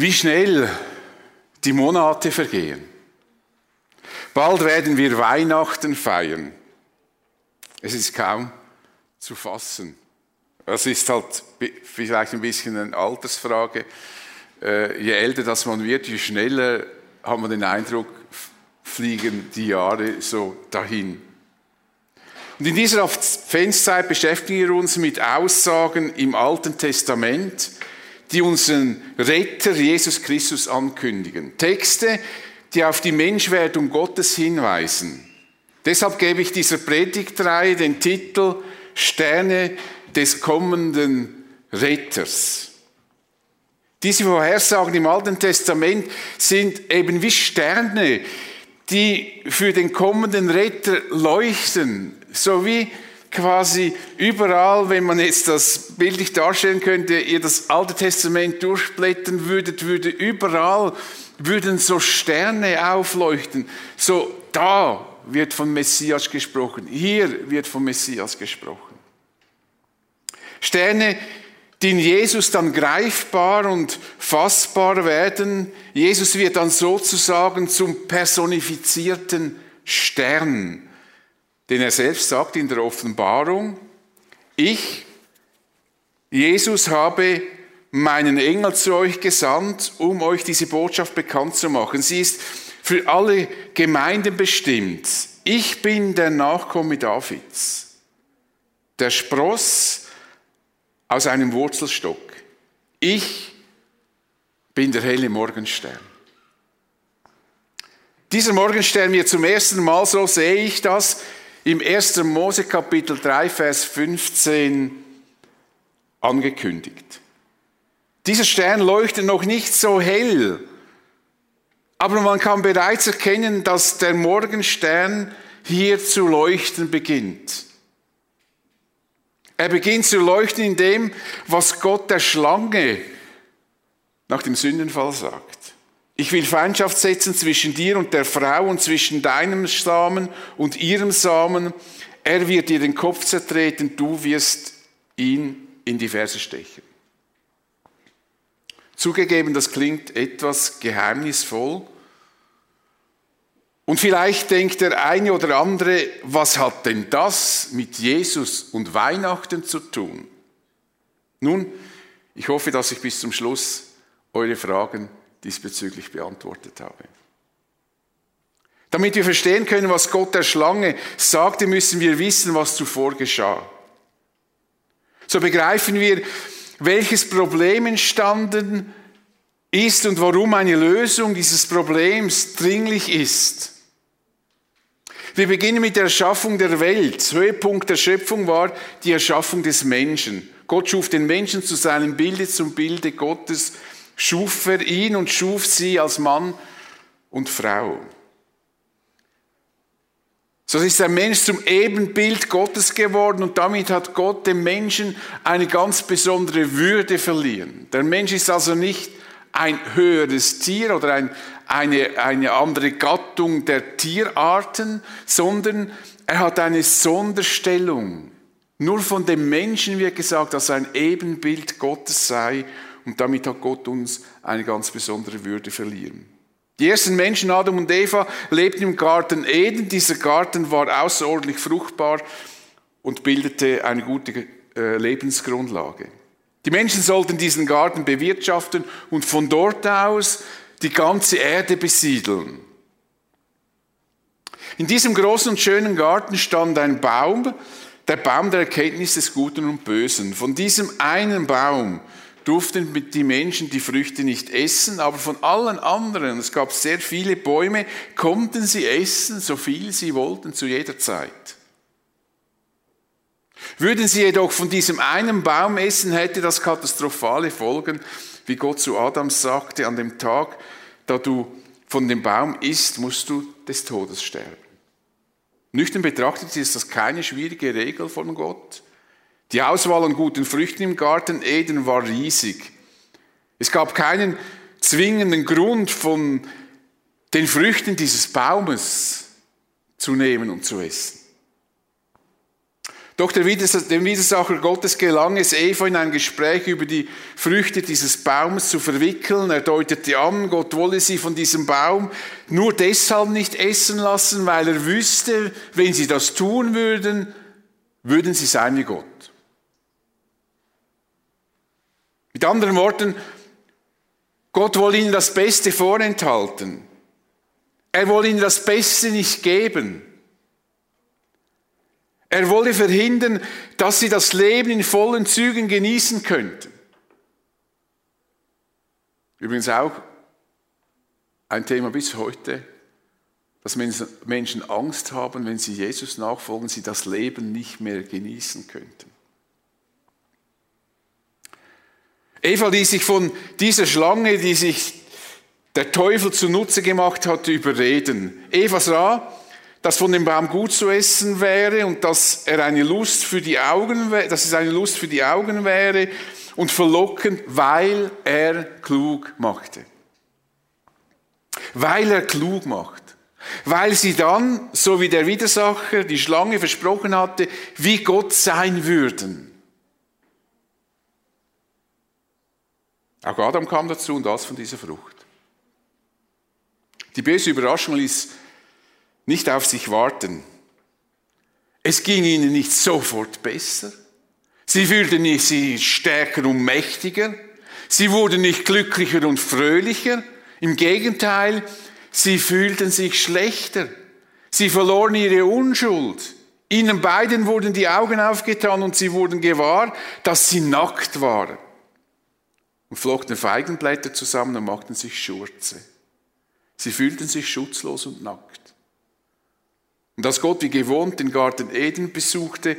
Wie schnell die Monate vergehen. Bald werden wir Weihnachten feiern. Es ist kaum zu fassen. Das ist halt vielleicht ein bisschen eine Altersfrage. Äh, je älter das man wird, je schneller hat man den Eindruck, fliegen die Jahre so dahin. Und in dieser Adventszeit beschäftigen wir uns mit Aussagen im Alten Testament, die unseren Retter Jesus Christus ankündigen. Texte, die auf die Menschwerdung Gottes hinweisen. Deshalb gebe ich dieser Predigtreihe den Titel Sterne des kommenden Retters. Diese Vorhersagen im Alten Testament sind eben wie Sterne, die für den kommenden Retter leuchten, so wie quasi überall, wenn man jetzt das bildlich darstellen könnte, ihr das Alte Testament durchblättern würdet, würde überall würden so Sterne aufleuchten. So da wird von Messias gesprochen, hier wird von Messias gesprochen. Sterne, die in Jesus dann greifbar und fassbar werden. Jesus wird dann sozusagen zum personifizierten Stern denn er selbst sagt in der Offenbarung, ich, Jesus, habe meinen Engel zu euch gesandt, um euch diese Botschaft bekannt zu machen. Sie ist für alle Gemeinden bestimmt. Ich bin der Nachkomme Davids, der Spross aus einem Wurzelstock. Ich bin der helle Morgenstern. Dieser Morgenstern mir zum ersten Mal, so sehe ich das, im 1. Mose Kapitel 3, Vers 15 angekündigt. Dieser Stern leuchtet noch nicht so hell, aber man kann bereits erkennen, dass der Morgenstern hier zu leuchten beginnt. Er beginnt zu leuchten in dem, was Gott der Schlange nach dem Sündenfall sagt. Ich will Feindschaft setzen zwischen dir und der Frau und zwischen deinem Samen und ihrem Samen. Er wird dir den Kopf zertreten, du wirst ihn in die Ferse stechen. Zugegeben, das klingt etwas geheimnisvoll. Und vielleicht denkt der eine oder andere, was hat denn das mit Jesus und Weihnachten zu tun? Nun, ich hoffe, dass ich bis zum Schluss eure Fragen diesbezüglich beantwortet habe. Damit wir verstehen können, was Gott der Schlange sagte, müssen wir wissen, was zuvor geschah. So begreifen wir, welches Problem entstanden ist und warum eine Lösung dieses Problems dringlich ist. Wir beginnen mit der Erschaffung der Welt. Höhepunkt der Schöpfung war die Erschaffung des Menschen. Gott schuf den Menschen zu seinem Bilde, zum Bilde Gottes schuf er ihn und schuf sie als Mann und Frau. So ist der Mensch zum Ebenbild Gottes geworden und damit hat Gott dem Menschen eine ganz besondere Würde verliehen. Der Mensch ist also nicht ein höheres Tier oder ein, eine, eine andere Gattung der Tierarten, sondern er hat eine Sonderstellung. Nur von dem Menschen wird gesagt, dass er ein Ebenbild Gottes sei und damit hat Gott uns eine ganz besondere Würde verliehen. Die ersten Menschen, Adam und Eva, lebten im Garten Eden. Dieser Garten war außerordentlich fruchtbar und bildete eine gute äh, Lebensgrundlage. Die Menschen sollten diesen Garten bewirtschaften und von dort aus die ganze Erde besiedeln. In diesem großen und schönen Garten stand ein Baum, der Baum der Erkenntnis des Guten und Bösen. Von diesem einen Baum durften die Menschen die Früchte nicht essen, aber von allen anderen, es gab sehr viele Bäume, konnten sie essen, so viel sie wollten zu jeder Zeit. Würden sie jedoch von diesem einen Baum essen, hätte das katastrophale Folgen, wie Gott zu Adam sagte, an dem Tag, da du von dem Baum isst, musst du des Todes sterben. Nüchtern betrachtet ist das keine schwierige Regel von Gott. Die Auswahl an guten Früchten im Garten Eden war riesig. Es gab keinen zwingenden Grund, von den Früchten dieses Baumes zu nehmen und zu essen. Doch dem Widersacher Gottes gelang es, Eva in ein Gespräch über die Früchte dieses Baums zu verwickeln. Er deutete an, Gott wolle sie von diesem Baum nur deshalb nicht essen lassen, weil er wüsste, wenn sie das tun würden, würden sie sein wie Gott. Mit anderen Worten, Gott wolle ihnen das Beste vorenthalten. Er wolle ihnen das Beste nicht geben. Er wolle verhindern, dass sie das Leben in vollen Zügen genießen könnten. Übrigens auch ein Thema bis heute, dass Menschen Angst haben, wenn sie Jesus nachfolgen, sie das Leben nicht mehr genießen könnten. Eva ließ sich von dieser Schlange, die sich der Teufel zunutze gemacht hatte, überreden. Eva sah, dass von dem Baum gut zu essen wäre und dass er eine Lust für die Augen, dass es eine Lust für die Augen wäre und verlockend, weil er klug machte. Weil er klug macht. Weil sie dann, so wie der Widersacher, die Schlange versprochen hatte, wie Gott sein würden. Auch Adam kam dazu und das von dieser Frucht. Die böse Überraschung ließ nicht auf sich warten. Es ging ihnen nicht sofort besser. Sie fühlten sich stärker und mächtiger. Sie wurden nicht glücklicher und fröhlicher. Im Gegenteil, sie fühlten sich schlechter. Sie verloren ihre Unschuld. Ihnen beiden wurden die Augen aufgetan und sie wurden gewahr, dass sie nackt waren. Und flockten Feigenblätter zusammen und machten sich Schurze. Sie fühlten sich schutzlos und nackt. Und als Gott wie gewohnt den Garten Eden besuchte,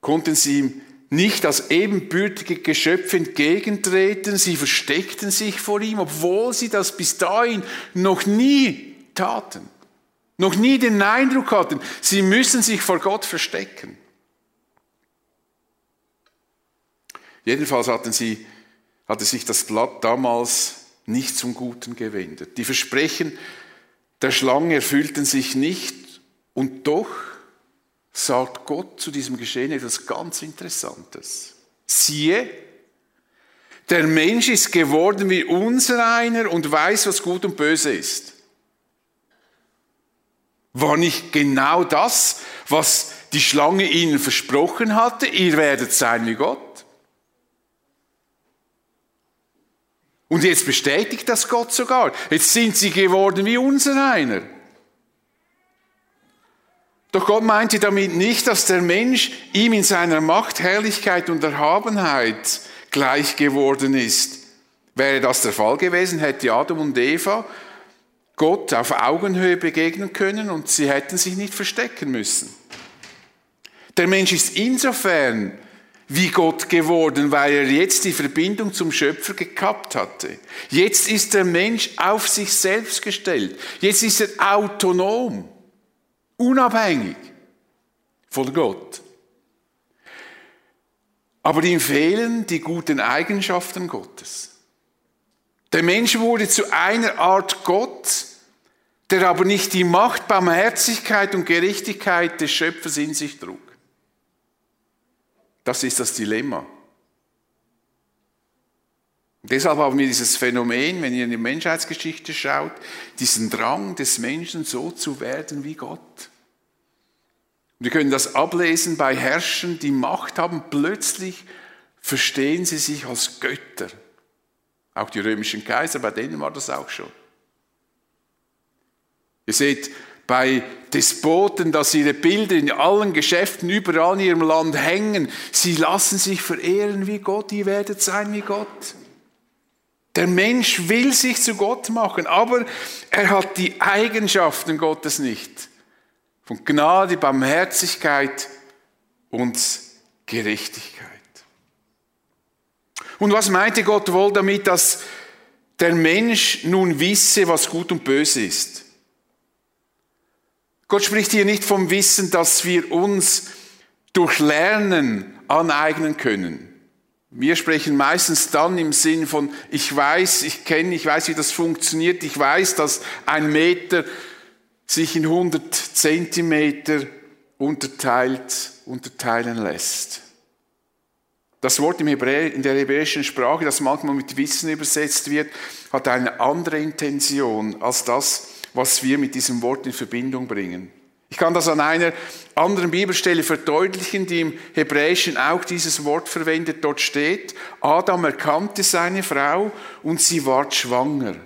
konnten sie ihm nicht als ebenbürtige Geschöpfe entgegentreten, sie versteckten sich vor ihm, obwohl sie das bis dahin noch nie taten, noch nie den Eindruck hatten, sie müssen sich vor Gott verstecken. Jedenfalls hatten sie, hatte sich das Blatt damals nicht zum Guten gewendet. Die Versprechen der Schlange erfüllten sich nicht und doch sagt Gott zu diesem Geschehen etwas ganz Interessantes. Siehe, der Mensch ist geworden wie unser einer und weiß, was gut und böse ist. War nicht genau das, was die Schlange ihnen versprochen hatte, ihr werdet sein wie Gott? Und jetzt bestätigt das Gott sogar. Jetzt sind sie geworden wie unser einer. Doch Gott meinte damit nicht, dass der Mensch ihm in seiner Macht, Herrlichkeit und Erhabenheit gleich geworden ist. Wäre das der Fall gewesen, hätte Adam und Eva Gott auf Augenhöhe begegnen können und sie hätten sich nicht verstecken müssen. Der Mensch ist insofern wie Gott geworden, weil er jetzt die Verbindung zum Schöpfer gekappt hatte. Jetzt ist der Mensch auf sich selbst gestellt. Jetzt ist er autonom unabhängig von Gott. Aber ihm fehlen die guten Eigenschaften Gottes. Der Mensch wurde zu einer Art Gott, der aber nicht die Macht, Barmherzigkeit und Gerechtigkeit des Schöpfers in sich trug. Das ist das Dilemma. Deshalb haben wir dieses Phänomen, wenn ihr in die Menschheitsgeschichte schaut, diesen Drang des Menschen so zu werden wie Gott. Wir können das ablesen bei Herrschern, die Macht haben, plötzlich verstehen sie sich als Götter. Auch die römischen Kaiser, bei denen war das auch schon. Ihr seht bei Despoten, dass ihre Bilder in allen Geschäften überall in ihrem Land hängen. Sie lassen sich verehren wie Gott, ihr werdet sein wie Gott. Der Mensch will sich zu Gott machen, aber er hat die Eigenschaften Gottes nicht. Von Gnade, Barmherzigkeit und Gerechtigkeit. Und was meinte Gott wohl damit, dass der Mensch nun wisse, was gut und böse ist? Gott spricht hier nicht vom Wissen, dass wir uns durch Lernen aneignen können. Wir sprechen meistens dann im Sinn von, ich weiß, ich kenne, ich weiß, wie das funktioniert, ich weiß, dass ein Meter sich in 100 Zentimeter unterteilt, unterteilen lässt. Das Wort im Hebräer, in der hebräischen Sprache, das manchmal mit Wissen übersetzt wird, hat eine andere Intention als das, was wir mit diesem Wort in Verbindung bringen. Ich kann das an einer anderen Bibelstelle verdeutlichen, die im Hebräischen auch dieses Wort verwendet. Dort steht, Adam erkannte seine Frau und sie ward schwanger.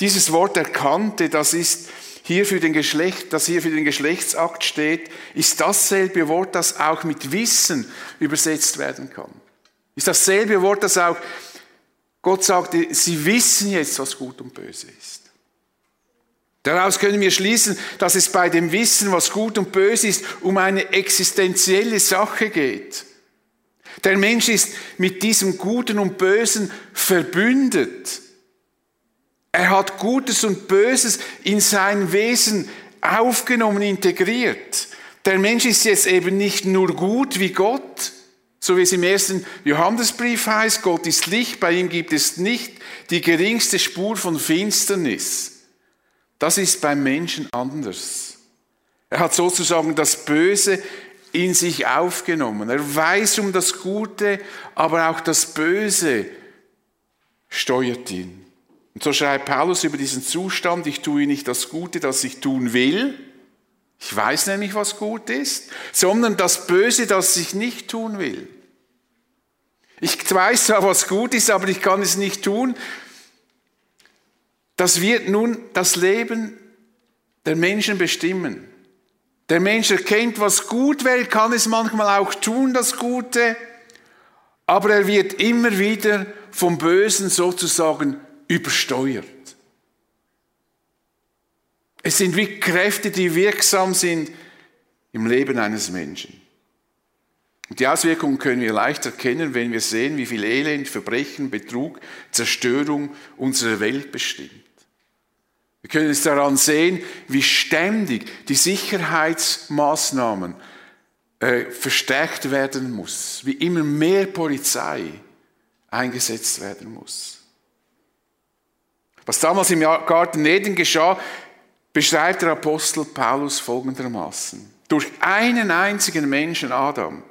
Dieses Wort erkannte, das ist hier für den Geschlecht, das hier für den Geschlechtsakt steht, ist dasselbe Wort, das auch mit Wissen übersetzt werden kann. Ist dasselbe Wort, das auch Gott sagte, sie wissen jetzt, was gut und böse ist. Daraus können wir schließen, dass es bei dem Wissen, was gut und böse ist, um eine existenzielle Sache geht. Der Mensch ist mit diesem Guten und Bösen verbündet. Er hat Gutes und Böses in sein Wesen aufgenommen, integriert. Der Mensch ist jetzt eben nicht nur gut wie Gott, so wie es im ersten Johannesbrief heißt, Gott ist Licht, bei ihm gibt es nicht die geringste Spur von Finsternis. Das ist beim Menschen anders. Er hat sozusagen das Böse in sich aufgenommen. Er weiß um das Gute, aber auch das Böse steuert ihn. Und so schreibt Paulus über diesen Zustand, ich tue nicht das Gute, das ich tun will, ich weiß nämlich, was gut ist, sondern das Böse, das ich nicht tun will. Ich weiß zwar, was gut ist, aber ich kann es nicht tun. Das wird nun das Leben der Menschen bestimmen. Der Mensch erkennt, was gut wäre, kann es manchmal auch tun, das Gute, aber er wird immer wieder vom Bösen sozusagen übersteuert. Es sind wie Kräfte, die wirksam sind im Leben eines Menschen. Und die Auswirkungen können wir leicht erkennen, wenn wir sehen, wie viel Elend, Verbrechen, Betrug, Zerstörung unsere Welt bestimmt. Wir können es daran sehen, wie ständig die Sicherheitsmaßnahmen äh, verstärkt werden muss, wie immer mehr Polizei eingesetzt werden muss. Was damals im Garten Eden geschah, beschreibt der Apostel Paulus folgendermaßen. Durch einen einzigen Menschen, Adam,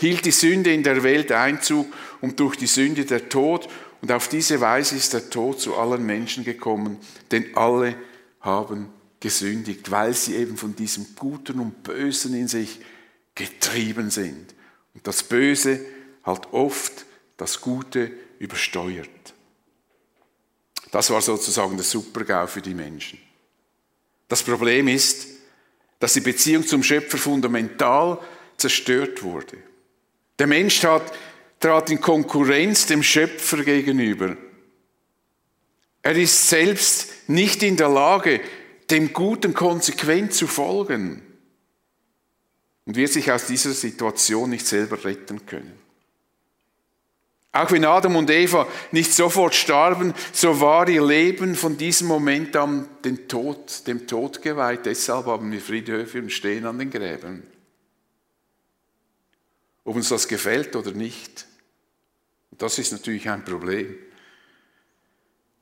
hielt die Sünde in der Welt Einzug und durch die Sünde der Tod. Und auf diese Weise ist der Tod zu allen Menschen gekommen, denn alle haben gesündigt, weil sie eben von diesem Guten und Bösen in sich getrieben sind. Und das Böse halt oft das Gute übersteuert. Das war sozusagen der Supergau für die Menschen. Das Problem ist, dass die Beziehung zum Schöpfer fundamental zerstört wurde. Der Mensch trat, trat in Konkurrenz dem Schöpfer gegenüber. Er ist selbst nicht in der Lage, dem Guten konsequent zu folgen und wird sich aus dieser Situation nicht selber retten können. Auch wenn Adam und Eva nicht sofort starben, so war ihr Leben von diesem Moment an dem Tod, dem Tod geweiht. Deshalb haben wir Friedhöfe und stehen an den Gräbern. Ob uns das gefällt oder nicht, das ist natürlich ein Problem.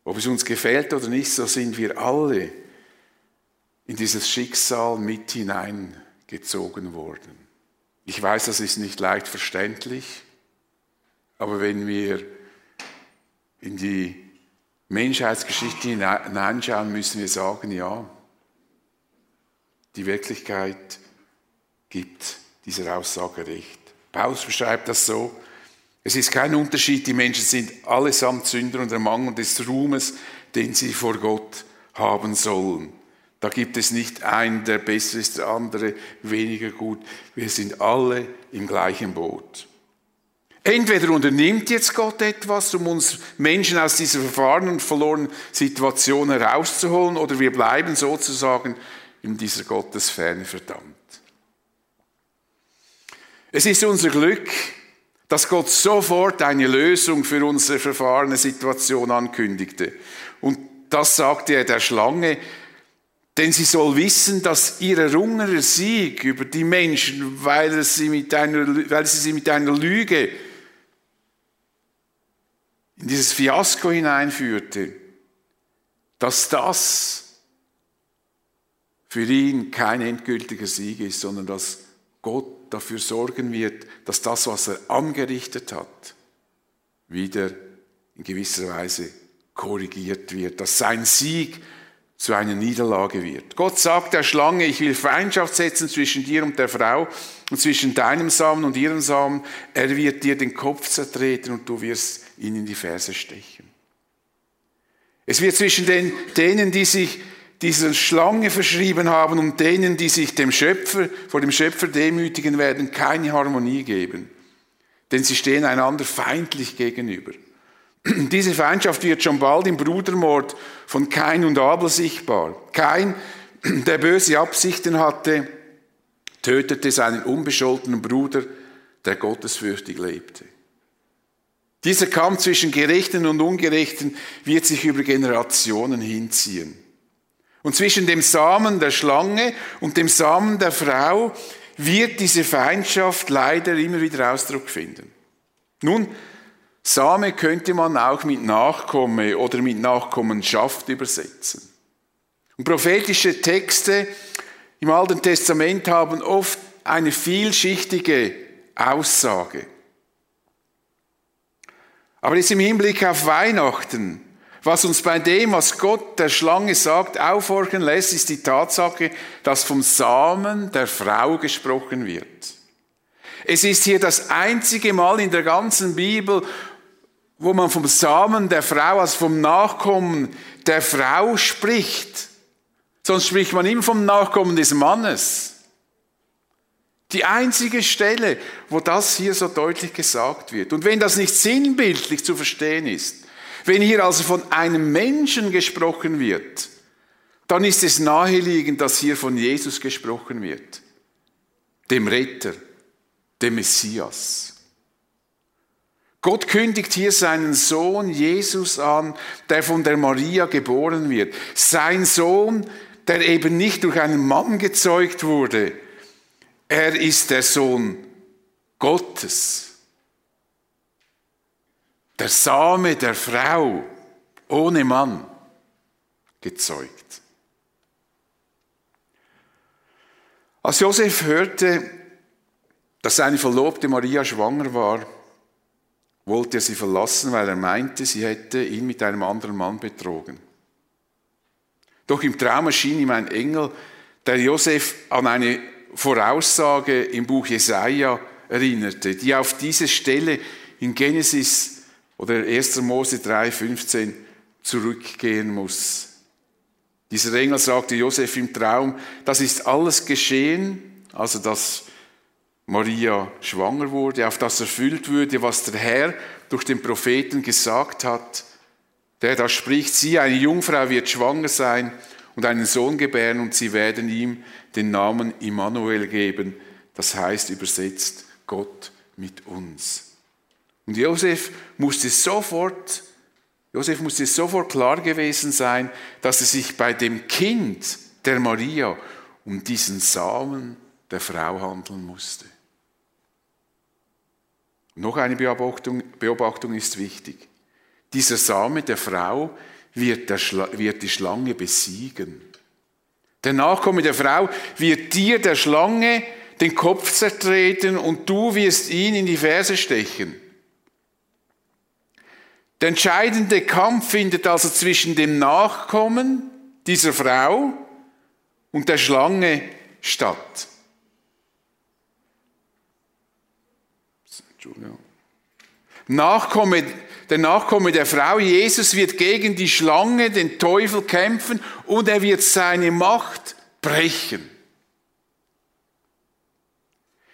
Ob es uns gefällt oder nicht, so sind wir alle in dieses Schicksal mit hineingezogen worden. Ich weiß, das ist nicht leicht verständlich. Aber wenn wir in die Menschheitsgeschichte hineinschauen, müssen wir sagen, ja, die Wirklichkeit gibt dieser Aussage recht. Paulus beschreibt das so, es ist kein Unterschied, die Menschen sind allesamt Sünder und ermangeln des Ruhmes, den sie vor Gott haben sollen. Da gibt es nicht einen, der besser ist, der andere weniger gut. Wir sind alle im gleichen Boot. Entweder unternimmt jetzt Gott etwas, um uns Menschen aus dieser verfahrenen und verlorenen Situation herauszuholen, oder wir bleiben sozusagen in dieser Gottesferne verdammt. Es ist unser Glück, dass Gott sofort eine Lösung für unsere verfahrene Situation ankündigte. Und das sagte er der Schlange, denn sie soll wissen, dass ihr errungener Sieg über die Menschen, weil sie, mit einer, weil sie sie mit einer Lüge in dieses Fiasko hineinführte, dass das für ihn kein endgültiger Sieg ist, sondern dass Gott dafür sorgen wird, dass das, was er angerichtet hat, wieder in gewisser Weise korrigiert wird, dass sein Sieg zu einer Niederlage wird. Gott sagt der Schlange, ich will Feindschaft setzen zwischen dir und der Frau und zwischen deinem Samen und ihrem Samen. Er wird dir den Kopf zertreten und du wirst ihn in die Ferse stechen. Es wird zwischen den, denen, die sich dieser Schlange verschrieben haben und denen, die sich dem Schöpfer, vor dem Schöpfer demütigen werden, keine Harmonie geben. Denn sie stehen einander feindlich gegenüber. Diese Feindschaft wird schon bald im Brudermord von Kain und Abel sichtbar. Kain, der böse Absichten hatte, tötete seinen unbescholtenen Bruder, der gottesfürchtig lebte. Dieser Kampf zwischen Gerechten und Ungerechten wird sich über Generationen hinziehen. Und zwischen dem Samen der Schlange und dem Samen der Frau wird diese Feindschaft leider immer wieder Ausdruck finden. Nun, Same könnte man auch mit Nachkomme oder mit Nachkommenschaft übersetzen. Und prophetische Texte im Alten Testament haben oft eine vielschichtige Aussage. Aber jetzt im Hinblick auf Weihnachten, was uns bei dem, was Gott der Schlange sagt, aufhorchen lässt, ist die Tatsache, dass vom Samen der Frau gesprochen wird. Es ist hier das einzige Mal in der ganzen Bibel, wo man vom Samen der Frau, also vom Nachkommen der Frau spricht. Sonst spricht man immer vom Nachkommen des Mannes. Die einzige Stelle, wo das hier so deutlich gesagt wird. Und wenn das nicht sinnbildlich zu verstehen ist, wenn hier also von einem Menschen gesprochen wird, dann ist es naheliegend, dass hier von Jesus gesprochen wird, dem Retter, dem Messias. Gott kündigt hier seinen Sohn Jesus an, der von der Maria geboren wird. Sein Sohn, der eben nicht durch einen Mann gezeugt wurde. Er ist der Sohn Gottes. Der Same der Frau ohne Mann gezeugt. Als Josef hörte, dass seine Verlobte Maria schwanger war, wollte er sie verlassen, weil er meinte, sie hätte ihn mit einem anderen Mann betrogen. Doch im Traum erschien ihm ein Engel, der Josef an eine Voraussage im Buch Jesaja erinnerte, die auf diese Stelle in Genesis oder 1. Mose 3, 15 zurückgehen muss. Dieser Engel sagte Josef im Traum, das ist alles geschehen, also das Maria schwanger wurde, auf das erfüllt würde, was der Herr durch den Propheten gesagt hat, der da spricht, sie, eine Jungfrau wird schwanger sein und einen Sohn gebären und sie werden ihm den Namen Immanuel geben, das heißt übersetzt Gott mit uns. Und Josef musste sofort, Josef musste sofort klar gewesen sein, dass es sich bei dem Kind der Maria um diesen Samen der Frau handeln musste. Noch eine Beobachtung, Beobachtung ist wichtig. Dieser Same der Frau wird, der wird die Schlange besiegen. Der Nachkomme der Frau wird dir, der Schlange, den Kopf zertreten und du wirst ihn in die Ferse stechen. Der entscheidende Kampf findet also zwischen dem Nachkommen dieser Frau und der Schlange statt. Nachkomme, der Nachkomme der Frau, Jesus wird gegen die Schlange, den Teufel kämpfen und er wird seine Macht brechen.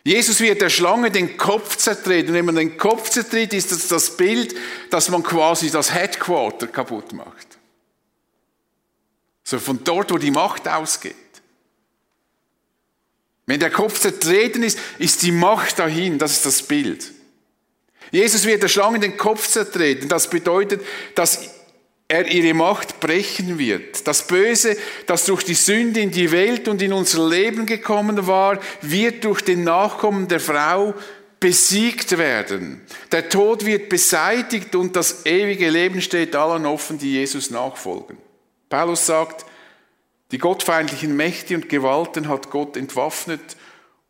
Jesus wird der Schlange den Kopf zertreten. Und wenn man den Kopf zertritt, ist das das Bild, dass man quasi das Headquarter kaputt macht. So von dort, wo die Macht ausgeht. Wenn der Kopf zertreten ist, ist die Macht dahin. Das ist das Bild. Jesus wird der Schlange den Kopf zertreten. Das bedeutet, dass er ihre Macht brechen wird. Das Böse, das durch die Sünde in die Welt und in unser Leben gekommen war, wird durch den Nachkommen der Frau besiegt werden. Der Tod wird beseitigt und das ewige Leben steht allen offen, die Jesus nachfolgen. Paulus sagt, Die gottfeindlichen Mächte und Gewalten hat Gott entwaffnet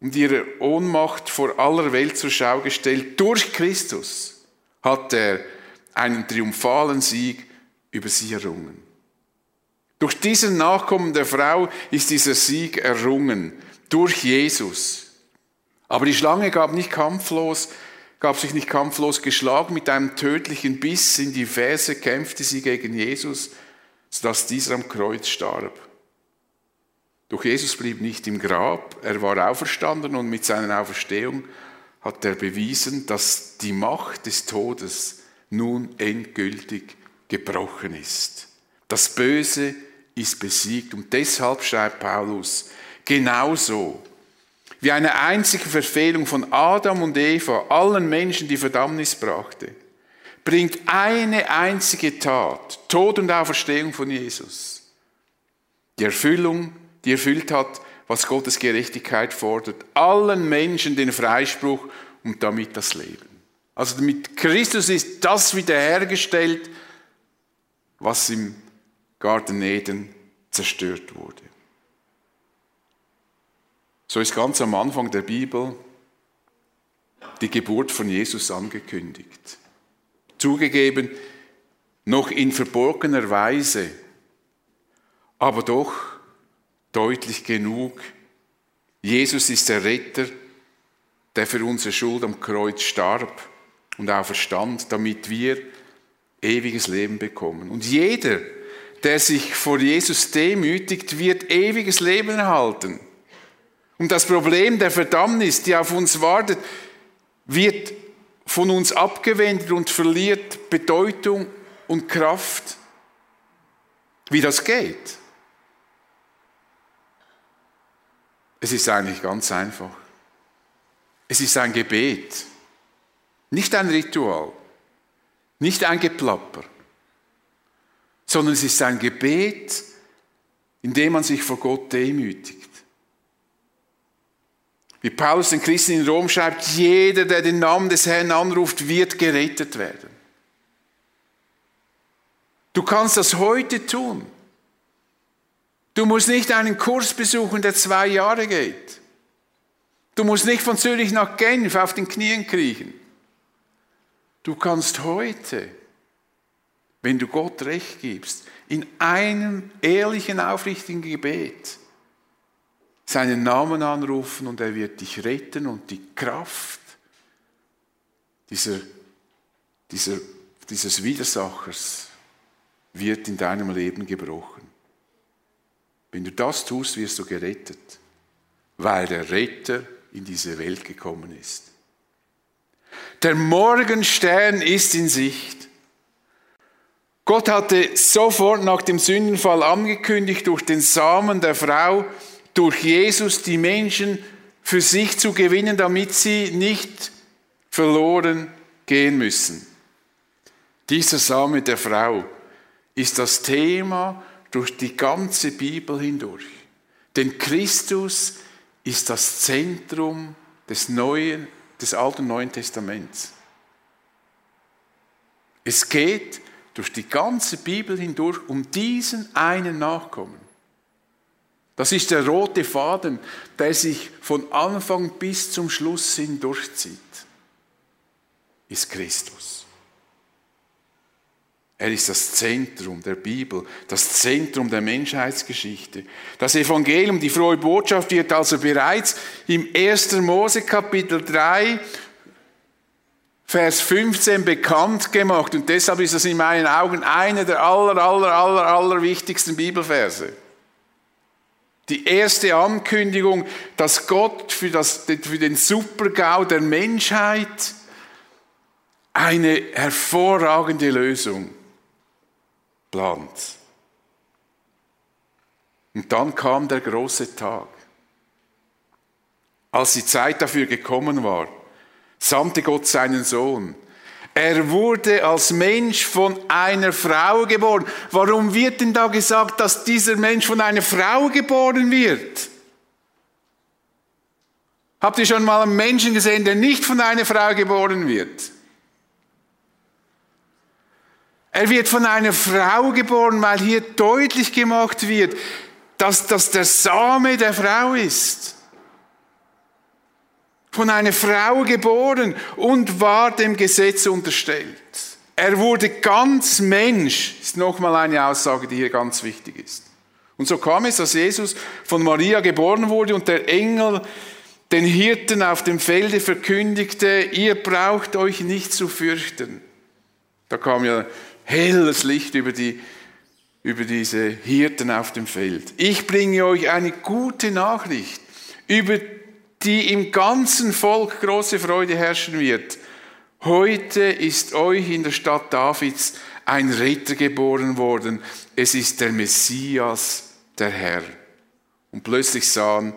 und ihre Ohnmacht vor aller Welt zur Schau gestellt. Durch Christus hat er einen triumphalen Sieg über sie errungen. Durch diesen Nachkommen der Frau ist dieser Sieg errungen, durch Jesus. Aber die Schlange gab nicht kampflos, gab sich nicht kampflos geschlagen, mit einem tödlichen Biss in die Ferse kämpfte sie gegen Jesus, sodass dieser am Kreuz starb. Doch Jesus blieb nicht im Grab, er war auferstanden und mit seiner Auferstehung hat er bewiesen, dass die Macht des Todes nun endgültig gebrochen ist. Das Böse ist besiegt und deshalb schreibt Paulus, genauso wie eine einzige Verfehlung von Adam und Eva allen Menschen die Verdammnis brachte, bringt eine einzige Tat, Tod und Auferstehung von Jesus, die Erfüllung, die erfüllt hat, was Gottes Gerechtigkeit fordert, allen Menschen den Freispruch und damit das Leben. Also mit Christus ist das wiederhergestellt, was im Garten Eden zerstört wurde. So ist ganz am Anfang der Bibel die Geburt von Jesus angekündigt. Zugegeben, noch in verborgener Weise, aber doch deutlich genug. Jesus ist der Retter, der für unsere Schuld am Kreuz starb und auferstand, damit wir ewiges Leben bekommen. Und jeder, der sich vor Jesus demütigt, wird ewiges Leben erhalten. Und das Problem der Verdammnis, die auf uns wartet, wird von uns abgewendet und verliert Bedeutung und Kraft. Wie das geht? Es ist eigentlich ganz einfach. Es ist ein Gebet, nicht ein Ritual, nicht ein Geplapper, sondern es ist ein Gebet, in dem man sich vor Gott demütigt. Wie Paulus den Christen in Rom schreibt, jeder, der den Namen des Herrn anruft, wird gerettet werden. Du kannst das heute tun. Du musst nicht einen Kurs besuchen, der zwei Jahre geht. Du musst nicht von Zürich nach Genf auf den Knien kriechen. Du kannst heute, wenn du Gott recht gibst, in einem ehrlichen, aufrichtigen Gebet seinen Namen anrufen und er wird dich retten und die Kraft dieser, dieser, dieses Widersachers wird in deinem Leben gebrochen. Wenn du das tust, wirst du gerettet, weil der Retter in diese Welt gekommen ist. Der Morgenstern ist in Sicht. Gott hatte sofort nach dem Sündenfall angekündigt, durch den Samen der Frau durch Jesus die Menschen für sich zu gewinnen, damit sie nicht verloren gehen müssen. Dieser Same der Frau ist das Thema durch die ganze Bibel hindurch. Denn Christus ist das Zentrum des Neuen, des Alten und Neuen Testaments. Es geht durch die ganze Bibel hindurch um diesen einen Nachkommen. Das ist der rote Faden, der sich von Anfang bis zum Schluss hin durchzieht, ist Christus. Er ist das Zentrum der Bibel, das Zentrum der Menschheitsgeschichte. Das Evangelium, die frohe Botschaft wird also bereits im 1. Mose Kapitel 3 Vers 15 bekannt gemacht und deshalb ist das in meinen Augen einer der aller, aller, aller, aller wichtigsten Bibelverse. Die erste Ankündigung, dass Gott für, das, für den Supergau der Menschheit eine hervorragende Lösung plant. Und dann kam der große Tag. Als die Zeit dafür gekommen war, sandte Gott seinen Sohn, er wurde als Mensch von einer Frau geboren. Warum wird denn da gesagt, dass dieser Mensch von einer Frau geboren wird? Habt ihr schon mal einen Menschen gesehen, der nicht von einer Frau geboren wird? Er wird von einer Frau geboren, weil hier deutlich gemacht wird, dass das der Same der Frau ist. Von einer Frau geboren und war dem Gesetz unterstellt. Er wurde ganz Mensch, ist nochmal eine Aussage, die hier ganz wichtig ist. Und so kam es, dass Jesus von Maria geboren wurde und der Engel den Hirten auf dem Felde verkündigte, ihr braucht euch nicht zu fürchten. Da kam ja helles Licht über, die, über diese Hirten auf dem Feld. Ich bringe euch eine gute Nachricht, über die im ganzen Volk große Freude herrschen wird. Heute ist euch in der Stadt Davids ein Retter geboren worden. Es ist der Messias, der Herr. Und plötzlich sahen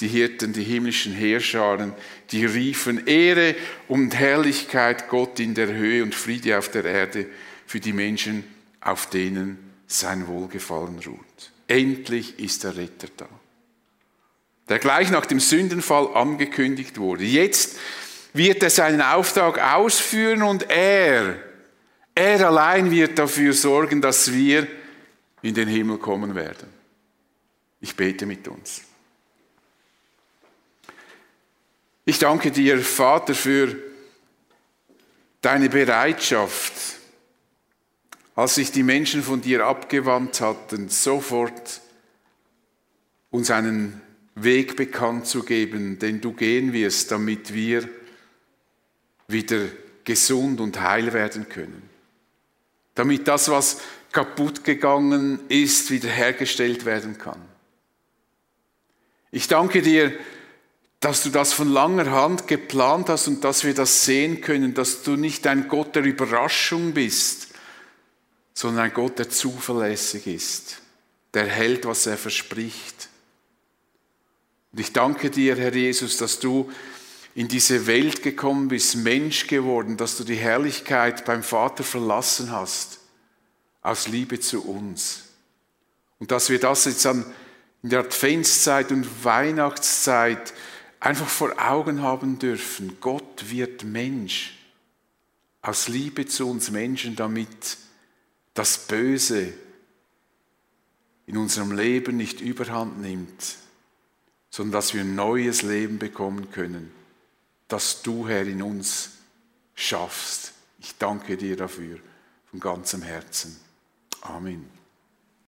die Hirten, die himmlischen Heerscharen, die riefen Ehre und Herrlichkeit Gott in der Höhe und Friede auf der Erde für die Menschen, auf denen sein Wohlgefallen ruht. Endlich ist der Retter da, der gleich nach dem Sündenfall angekündigt wurde. Jetzt wird er seinen Auftrag ausführen und er, er allein wird dafür sorgen, dass wir in den Himmel kommen werden. Ich bete mit uns. Ich danke dir, Vater, für deine Bereitschaft, als sich die Menschen von dir abgewandt hatten, sofort uns einen Weg bekannt zu geben, den du gehen wirst, damit wir wieder gesund und heil werden können. Damit das, was kaputt gegangen ist, wiederhergestellt werden kann. Ich danke dir, dass du das von langer Hand geplant hast und dass wir das sehen können, dass du nicht ein Gott der Überraschung bist, sondern ein Gott, der zuverlässig ist, der hält, was er verspricht. Und ich danke dir, Herr Jesus, dass du in diese Welt gekommen bist, Mensch geworden, dass du die Herrlichkeit beim Vater verlassen hast, aus Liebe zu uns. Und dass wir das jetzt an, in der Adventszeit und Weihnachtszeit einfach vor Augen haben dürfen, Gott wird Mensch aus Liebe zu uns Menschen, damit das Böse in unserem Leben nicht überhand nimmt, sondern dass wir ein neues Leben bekommen können, das du, Herr, in uns schaffst. Ich danke dir dafür von ganzem Herzen. Amen.